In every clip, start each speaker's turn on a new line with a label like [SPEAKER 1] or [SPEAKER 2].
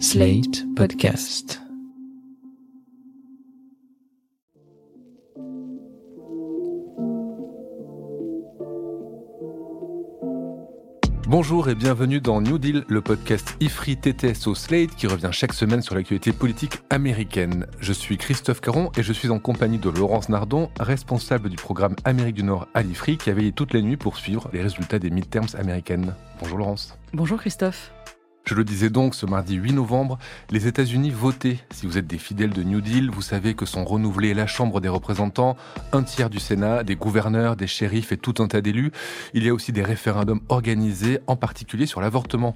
[SPEAKER 1] Slate Podcast.
[SPEAKER 2] Bonjour et bienvenue dans New Deal, le podcast IFRI TTSO Slate qui revient chaque semaine sur l'actualité politique américaine. Je suis Christophe Caron et je suis en compagnie de Laurence Nardon, responsable du programme Amérique du Nord à l'IFRI qui a veillé toute la nuit pour suivre les résultats des midterms américaines. Bonjour Laurence.
[SPEAKER 3] Bonjour Christophe.
[SPEAKER 2] Je le disais donc, ce mardi 8 novembre, les États-Unis votaient. Si vous êtes des fidèles de New Deal, vous savez que sont renouvelés la Chambre des représentants, un tiers du Sénat, des gouverneurs, des shérifs et tout un tas d'élus. Il y a aussi des référendums organisés, en particulier sur l'avortement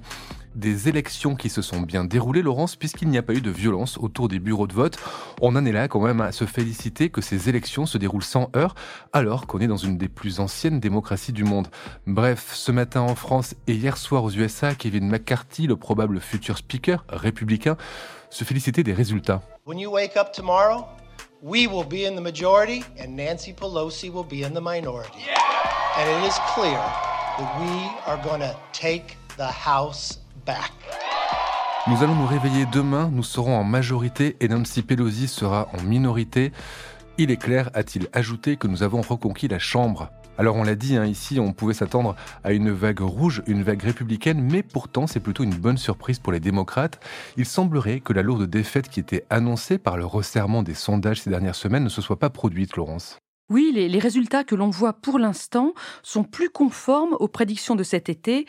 [SPEAKER 2] des élections qui se sont bien déroulées, Laurence, puisqu'il n'y a pas eu de violence autour des bureaux de vote. On en est là quand même à se féliciter que ces élections se déroulent sans heurts, alors qu'on est dans une des plus anciennes démocraties du monde. Bref, ce matin en France et hier soir aux USA, Kevin McCarthy, le probable futur speaker républicain, se félicitait des résultats.
[SPEAKER 4] When you wake up tomorrow, we will be in the majority and Nancy Pelosi will be in the minority. And it is clear that we are going to take the House
[SPEAKER 2] nous allons nous réveiller demain, nous serons en majorité et Nancy Pelosi sera en minorité. Il est clair, a-t-il ajouté, que nous avons reconquis la Chambre. Alors on l'a dit, hein, ici on pouvait s'attendre à une vague rouge, une vague républicaine, mais pourtant c'est plutôt une bonne surprise pour les démocrates. Il semblerait que la lourde défaite qui était annoncée par le resserrement des sondages ces dernières semaines ne se soit pas produite, Laurence.
[SPEAKER 3] Oui, les, les résultats que l'on voit pour l'instant sont plus conformes aux prédictions de cet été,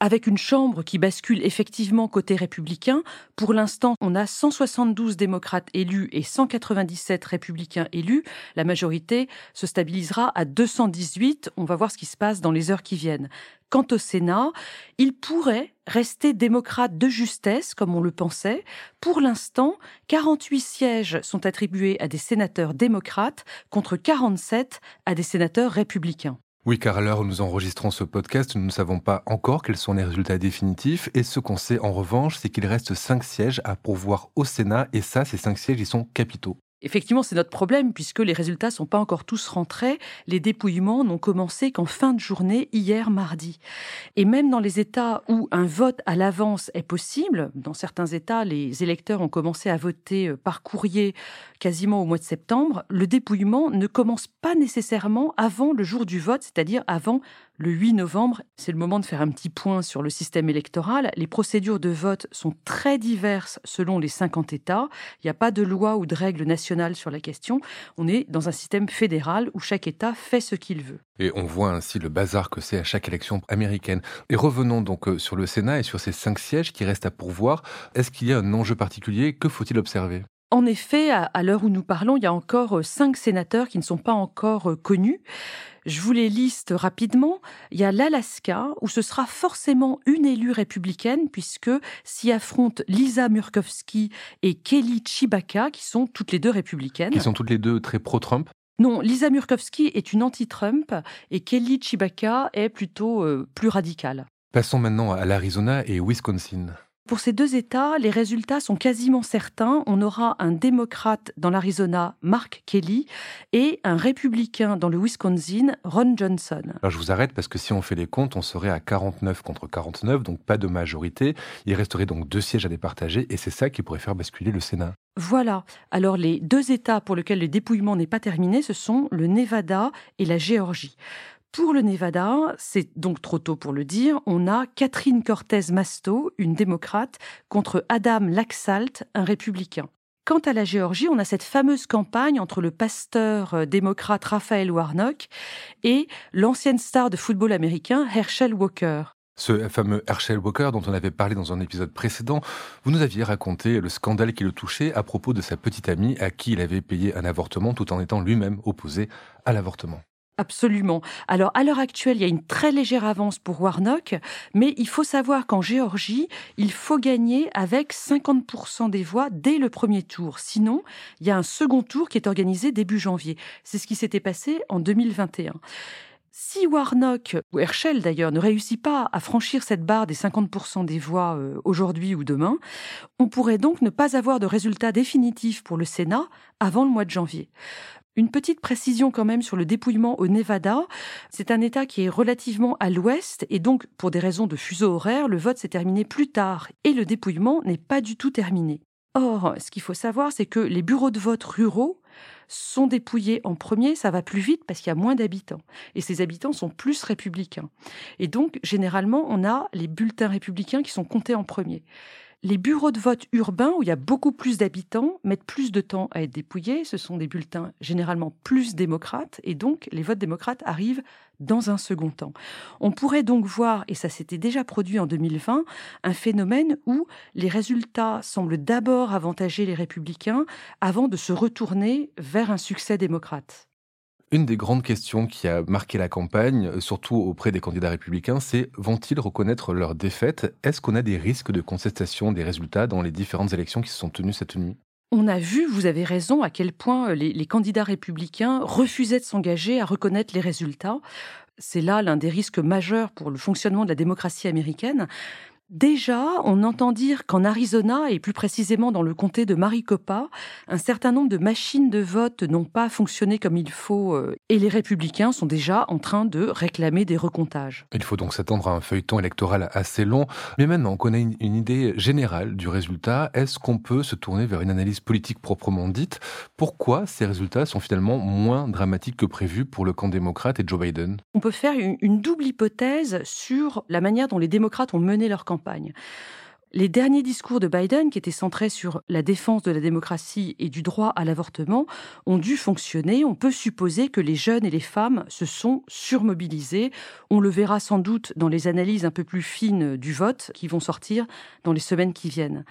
[SPEAKER 3] avec une chambre qui bascule effectivement côté républicain. Pour l'instant, on a 172 démocrates élus et 197 républicains élus. La majorité se stabilisera à 218. On va voir ce qui se passe dans les heures qui viennent. Quant au Sénat, il pourrait rester démocrate de justesse, comme on le pensait. Pour l'instant, 48 sièges sont attribués à des sénateurs démocrates contre 47 à des sénateurs républicains.
[SPEAKER 2] Oui, car à l'heure où nous enregistrons ce podcast, nous ne savons pas encore quels sont les résultats définitifs. Et ce qu'on sait en revanche, c'est qu'il reste cinq sièges à pourvoir au Sénat. Et ça, ces cinq sièges, ils sont capitaux.
[SPEAKER 3] Effectivement, c'est notre problème puisque les résultats sont pas encore tous rentrés. Les dépouillements n'ont commencé qu'en fin de journée hier mardi. Et même dans les États où un vote à l'avance est possible, dans certains États, les électeurs ont commencé à voter euh, par courrier quasiment au mois de septembre, le dépouillement ne commence pas nécessairement avant le jour du vote, c'est-à-dire avant le 8 novembre. C'est le moment de faire un petit point sur le système électoral. Les procédures de vote sont très diverses selon les 50 États. Il n'y a pas de loi ou de règles nationales sur la question. On est dans un système fédéral où chaque État fait ce qu'il veut.
[SPEAKER 2] Et on voit ainsi le bazar que c'est à chaque élection américaine. Et revenons donc euh, sur le Sénat et sur ces cinq sièges qui restent à pourvoir. Est-ce qu'il y a un enjeu particulier? Que faut-il observer?
[SPEAKER 3] En effet, à l'heure où nous parlons, il y a encore euh, cinq sénateurs qui ne sont pas encore euh, connus. Je vous les liste rapidement. Il y a l'Alaska, où ce sera forcément une élue républicaine, puisque s'y affrontent Lisa Murkowski et Kelly Chibaka, qui sont toutes les deux républicaines.
[SPEAKER 2] Qui sont toutes les deux très pro-Trump
[SPEAKER 3] non, Lisa Murkowski est une anti-Trump et Kelly Chibaka est plutôt euh, plus radicale.
[SPEAKER 2] Passons maintenant à l'Arizona et Wisconsin.
[SPEAKER 3] Pour ces deux États, les résultats sont quasiment certains. On aura un démocrate dans l'Arizona, Mark Kelly, et un républicain dans le Wisconsin, Ron Johnson.
[SPEAKER 2] Alors je vous arrête parce que si on fait les comptes, on serait à 49 contre 49, donc pas de majorité. Il resterait donc deux sièges à départager et c'est ça qui pourrait faire basculer le Sénat.
[SPEAKER 3] Voilà. Alors les deux États pour lesquels le dépouillement n'est pas terminé, ce sont le Nevada et la Géorgie. Pour le Nevada, c'est donc trop tôt pour le dire, on a Catherine Cortez Masto, une démocrate, contre Adam Laxalt, un républicain. Quant à la Géorgie, on a cette fameuse campagne entre le pasteur euh, démocrate Raphaël Warnock et l'ancienne star de football américain Herschel Walker.
[SPEAKER 2] Ce fameux Herschel Walker dont on avait parlé dans un épisode précédent, vous nous aviez raconté le scandale qui le touchait à propos de sa petite amie à qui il avait payé un avortement tout en étant lui-même opposé à l'avortement.
[SPEAKER 3] Absolument. Alors, à l'heure actuelle, il y a une très légère avance pour Warnock, mais il faut savoir qu'en Géorgie, il faut gagner avec 50% des voix dès le premier tour. Sinon, il y a un second tour qui est organisé début janvier. C'est ce qui s'était passé en 2021. Si Warnock, ou Herschel d'ailleurs, ne réussit pas à franchir cette barre des 50% des voix euh, aujourd'hui ou demain, on pourrait donc ne pas avoir de résultat définitif pour le Sénat avant le mois de janvier. Une petite précision quand même sur le dépouillement au Nevada. C'est un État qui est relativement à l'ouest et donc pour des raisons de fuseau horaire, le vote s'est terminé plus tard et le dépouillement n'est pas du tout terminé. Or, ce qu'il faut savoir, c'est que les bureaux de vote ruraux sont dépouillés en premier, ça va plus vite parce qu'il y a moins d'habitants. Et ces habitants sont plus républicains. Et donc, généralement, on a les bulletins républicains qui sont comptés en premier. Les bureaux de vote urbains, où il y a beaucoup plus d'habitants, mettent plus de temps à être dépouillés. Ce sont des bulletins généralement plus démocrates, et donc les votes démocrates arrivent dans un second temps. On pourrait donc voir, et ça s'était déjà produit en 2020, un phénomène où les résultats semblent d'abord avantager les républicains avant de se retourner vers un succès démocrate.
[SPEAKER 2] Une des grandes questions qui a marqué la campagne, surtout auprès des candidats républicains, c'est vont-ils reconnaître leur défaite? Est-ce qu'on a des risques de contestation des résultats dans les différentes élections qui se sont tenues cette nuit?
[SPEAKER 3] On a vu, vous avez raison, à quel point les, les candidats républicains refusaient de s'engager à reconnaître les résultats. C'est là l'un des risques majeurs pour le fonctionnement de la démocratie américaine. Déjà, on entend dire qu'en Arizona, et plus précisément dans le comté de Maricopa, un certain nombre de machines de vote n'ont pas fonctionné comme il faut, euh, et les républicains sont déjà en train de réclamer des recomptages.
[SPEAKER 2] Il faut donc s'attendre à un feuilleton électoral assez long, mais maintenant on connaît une, idée générale du résultat. Est-ce qu'on peut se tourner vers une analyse politique proprement dite? Pourquoi ces résultats sont finalement moins dramatiques que prévu pour le camp démocrate et Joe Biden?
[SPEAKER 3] On peut faire une, une double hypothèse sur la manière dont les démocrates ont mené leur campagne les derniers discours de Biden, qui étaient centrés sur la défense de la démocratie et du droit à l'avortement, ont dû fonctionner. On peut supposer que les jeunes et les femmes se sont surmobilisés. On le verra sans doute dans les analyses un peu plus fines du vote qui vont sortir dans les semaines qui viennent.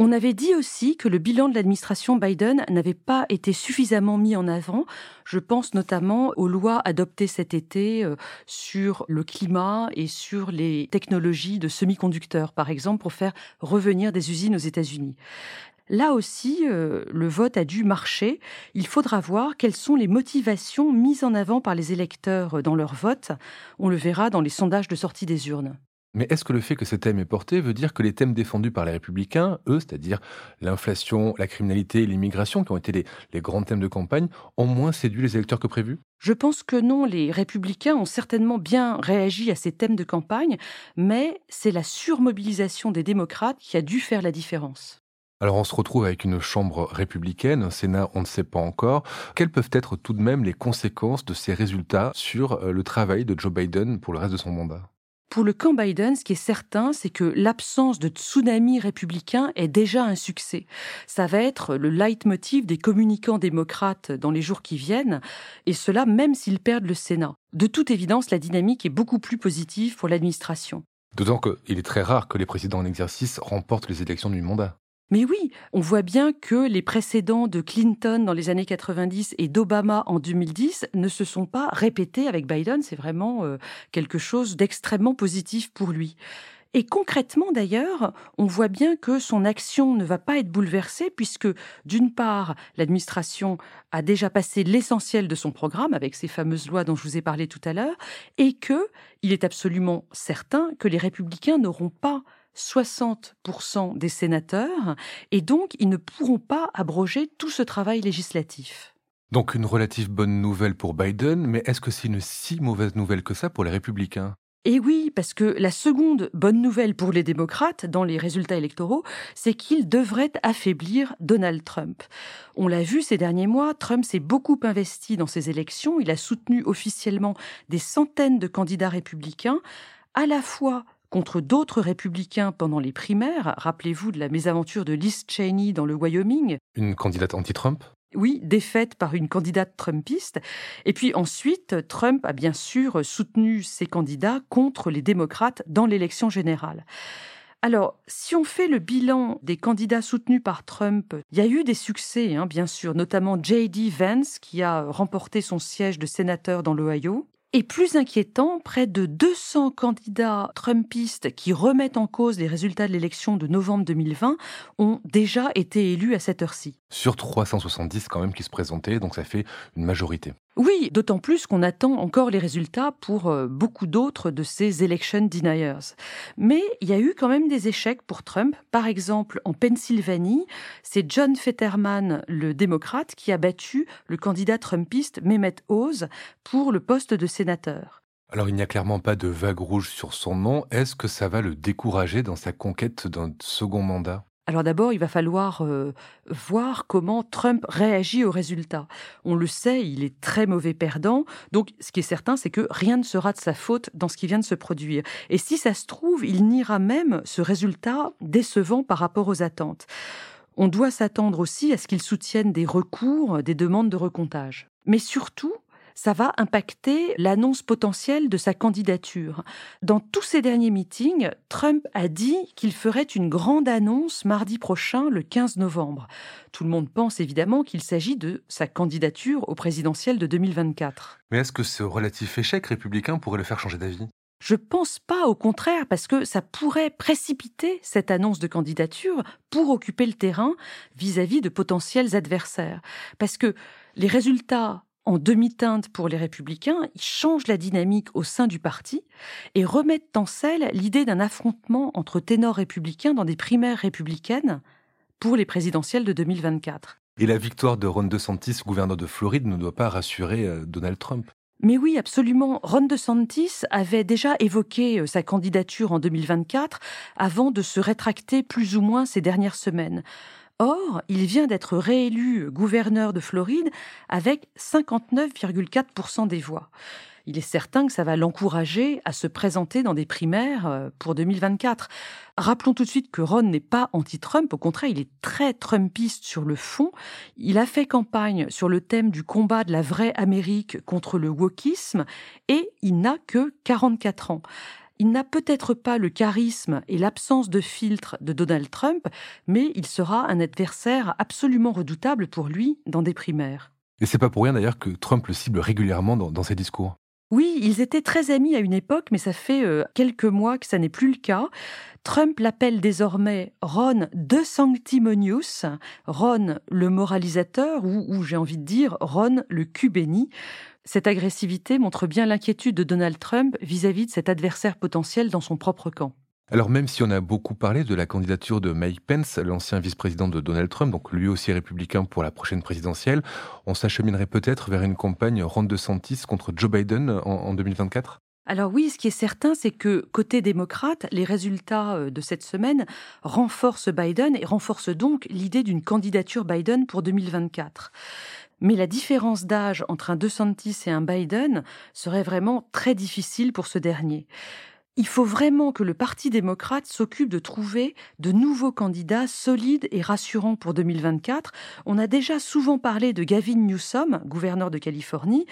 [SPEAKER 3] On avait dit aussi que le bilan de l'administration Biden n'avait pas été suffisamment mis en avant. Je pense notamment aux lois adoptées cet été euh, sur le climat et sur les technologies de semi-conducteurs, par exemple, pour faire revenir des usines aux États-Unis. Là aussi, euh, le vote a dû marcher. Il faudra voir quelles sont les motivations mises en avant par les électeurs dans leur vote. On le verra dans les sondages de sortie des urnes.
[SPEAKER 2] Mais est-ce que le fait que ce thème est porté veut dire que les thèmes défendus par les républicains, eux, c'est-à-dire l'inflation, la criminalité et l'immigration, qui ont été les, grands thèmes de campagne, ont moins séduit les électeurs que prévu?
[SPEAKER 3] Je pense que non, les républicains ont certainement bien réagi à ces thèmes de campagne, mais c'est la surmobilisation des démocrates qui a dû faire la différence.
[SPEAKER 2] Alors on se retrouve avec une chambre républicaine, un Sénat on ne sait pas encore. Quelles peuvent être tout de même les conséquences de ces résultats sur euh, le travail de Joe Biden pour le reste de son mandat?
[SPEAKER 3] Pour le camp Biden, ce qui est certain, c'est que l'absence de tsunami républicain est déjà un succès. Ça va être le leitmotiv des communicants démocrates dans les jours qui viennent, et cela même s'ils perdent le Sénat. De toute évidence, la dynamique est beaucoup plus positive pour l'administration.
[SPEAKER 2] D'autant qu'il est très rare que les présidents en exercice remportent les élections du mandat.
[SPEAKER 3] Mais oui, on voit bien que les précédents de Clinton dans les années 90 et d'Obama en 2010 ne se sont pas répétés avec Biden. C'est vraiment euh, quelque chose d'extrêmement positif pour lui. Et concrètement d'ailleurs, on voit bien que son action ne va pas être bouleversée puisque d'une part, l'administration a déjà passé l'essentiel de son programme avec ces fameuses lois dont je vous ai parlé tout à l'heure et que il est absolument certain que les républicains n'auront pas 60% des sénateurs, et donc ils ne pourront pas abroger tout ce travail législatif.
[SPEAKER 2] Donc une relative bonne nouvelle pour Biden, mais est-ce que c'est une si mauvaise nouvelle que ça pour les républicains?
[SPEAKER 3] Et oui, parce que la seconde bonne nouvelle pour les démocrates dans les résultats électoraux, c'est qu'ils devraient affaiblir Donald Trump. On l'a vu ces derniers mois, Trump s'est beaucoup investi dans ces élections, il a soutenu officiellement des centaines de candidats républicains, à la fois contre d'autres républicains pendant les primaires. Rappelez-vous de la mésaventure de Liz Cheney dans le Wyoming.
[SPEAKER 2] Une candidate anti-Trump?
[SPEAKER 3] Oui, défaite par une candidate trumpiste. Et puis ensuite, Trump a bien sûr soutenu ses candidats contre les démocrates dans l'élection générale. Alors, si on fait le bilan des candidats soutenus par Trump, il y a eu des succès, hein, bien sûr, notamment J.D. Vance, qui a remporté son siège de sénateur dans l'Ohio. Et plus inquiétant, près de 200 candidats trumpistes qui remettent en cause les résultats de l'élection de novembre 2020 ont déjà été élus à cette heure-ci.
[SPEAKER 2] Sur 370 quand même qui se présentaient, donc ça fait une majorité.
[SPEAKER 3] Oui, d'autant plus qu'on attend encore les résultats pour euh, beaucoup d'autres de ces election deniers. Mais il y a eu quand même des échecs pour Trump. Par exemple, en Pennsylvanie, c'est John Fetterman, le démocrate, qui a battu le candidat trumpiste Mehmet Oz pour le poste de sénateur.
[SPEAKER 2] Alors il n'y a clairement pas de vague rouge sur son nom. Est-ce que ça va le décourager dans sa conquête d'un second mandat?
[SPEAKER 3] Alors d'abord, il va falloir euh, voir comment Trump réagit aux résultats. On le sait, il est très mauvais perdant. Donc ce qui est certain, c'est que rien ne sera de sa faute dans ce qui vient de se produire. Et si ça se trouve, il niera même ce résultat décevant par rapport aux attentes. On doit s'attendre aussi à ce qu'il soutienne des recours, des demandes de recomptage. Mais surtout, ça va impacter l'annonce potentielle de sa candidature. Dans tous ces derniers meetings, Trump a dit qu'il ferait une grande annonce mardi prochain, le 15 novembre. Tout le monde pense évidemment qu'il s'agit de sa candidature au présidentiel de 2024.
[SPEAKER 2] Mais est-ce que ce relatif échec républicain pourrait le faire changer d'avis?
[SPEAKER 3] Je pense pas, au contraire, parce que ça pourrait précipiter cette annonce de candidature pour occuper le terrain vis à -vis de potentiels adversaires. Parce que les résultats en demi-teinte pour les républicains, ils changent la dynamique au sein du parti et remettent en selle l'idée d'un affrontement entre ténors républicains dans des primaires républicaines pour les présidentielles de 2024.
[SPEAKER 2] Et la victoire de Ron DeSantis, gouverneur de Floride, ne doit pas rassurer euh, Donald Trump.
[SPEAKER 3] Mais oui, absolument. Ron DeSantis avait déjà évoqué euh, sa candidature en 2024 avant de se rétracter plus ou moins ces dernières semaines. Or, il vient d'être réélu gouverneur de Floride avec 59,4% des voix. Il est certain que ça va l'encourager à se présenter dans des primaires euh, pour 2024. Rappelons tout de suite que Ron n'est pas anti-Trump, au contraire, il est très Trumpiste sur le fond. Il a fait campagne sur le thème du combat de la vraie Amérique contre le wokisme et il n'a que 44 ans. Il n'a peut-être pas le charisme et l'absence de filtre de Donald Trump, mais il sera un adversaire absolument redoutable pour lui dans des primaires.
[SPEAKER 2] Et c'est pas pour rien d'ailleurs que Trump le cible régulièrement dans, ses discours.
[SPEAKER 3] Oui, ils étaient très amis à une époque, mais ça fait euh, quelques mois que ça n'est plus le cas. Trump l'appelle désormais Ron de Sanctimonious, Ron le moralisateur, ou, j'ai envie de dire Ron le cul béni. Cette agressivité montre bien l'inquiétude de Donald Trump vis-à-vis de cet adversaire potentiel dans son propre camp.
[SPEAKER 2] Alors même si on a beaucoup parlé de la candidature de Mike Pence, l'ancien vice-président de Donald Trump, donc lui aussi républicain pour la prochaine présidentielle, on s'acheminerait peut-être vers une campagne ronde de Santis contre Joe Biden en, en 2024
[SPEAKER 3] alors oui, ce qui est certain, c'est que côté démocrate, les résultats euh, de cette semaine renforcent Biden et renforcent donc l'idée d'une candidature Biden pour 2024. Mais la différence d'âge entre un DeSantis et un Biden serait vraiment très difficile pour ce dernier. Il faut vraiment que le Parti démocrate s'occupe de trouver de nouveaux candidats solides et rassurants pour 2024. On a déjà souvent parlé de Gavin Newsom, gouverneur de Californie.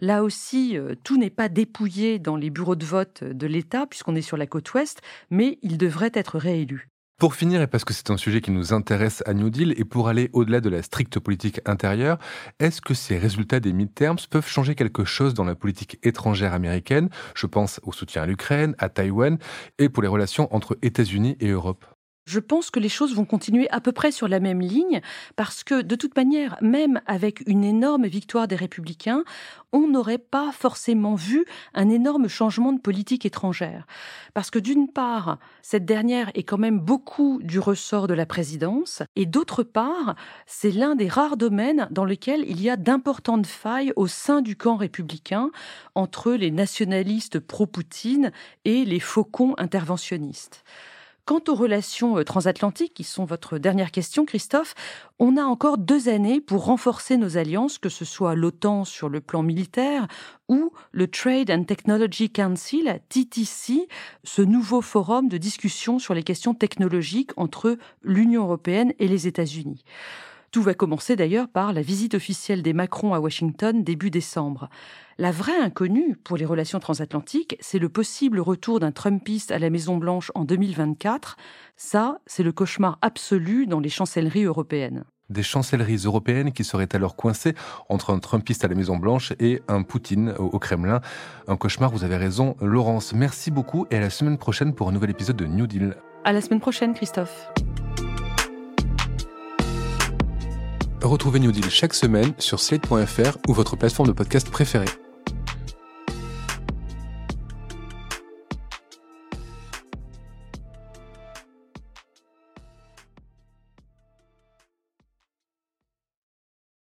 [SPEAKER 3] Là aussi, euh, tout n'est pas dépouillé dans les bureaux de vote de l'État, puisqu'on est sur la côte ouest, mais il devrait être réélu.
[SPEAKER 2] Pour finir, et parce que c'est un sujet qui nous intéresse à New Deal, et pour aller au-delà de la stricte politique intérieure, est-ce que ces résultats des midterms peuvent changer quelque chose dans la politique étrangère américaine? Je pense au soutien à l'Ukraine, à Taïwan, et pour les relations entre États-Unis et Europe.
[SPEAKER 3] Je pense que les choses vont continuer à peu près sur la même ligne parce que de toute manière, même avec une énorme victoire des républicains, on n'aurait pas forcément vu un énorme changement de politique étrangère. Parce que d'une part, cette dernière est quand même beaucoup du ressort de la présidence et d'autre part, c'est l'un des rares domaines dans lesquels il y a d'importantes failles au sein du camp républicain entre les nationalistes pro-Poutine et les faucons interventionnistes. Quant aux relations euh, transatlantiques, qui sont votre dernière question, Christophe, on a encore deux années pour renforcer nos alliances, que ce soit l'OTAN sur le plan militaire ou le Trade and Technology Council, TTC, ce nouveau forum de discussion sur les questions technologiques entre l'Union européenne et les États-Unis. Tout va commencer d'ailleurs par la visite officielle des Macron à Washington début décembre. La vraie inconnue pour les relations transatlantiques, c'est le possible retour d'un Trumpiste à la Maison-Blanche en 2024. Ça, c'est le cauchemar absolu dans les chancelleries européennes
[SPEAKER 2] des chancelleries européennes qui seraient alors coincées entre un Trumpiste à la Maison-Blanche et un Poutine au Kremlin. Un cauchemar, vous avez raison. Laurence, merci beaucoup et à la semaine prochaine pour un nouvel épisode de New Deal.
[SPEAKER 3] À la semaine prochaine, Christophe.
[SPEAKER 2] Retrouvez New Deal chaque semaine sur slate.fr ou votre plateforme de podcast préférée.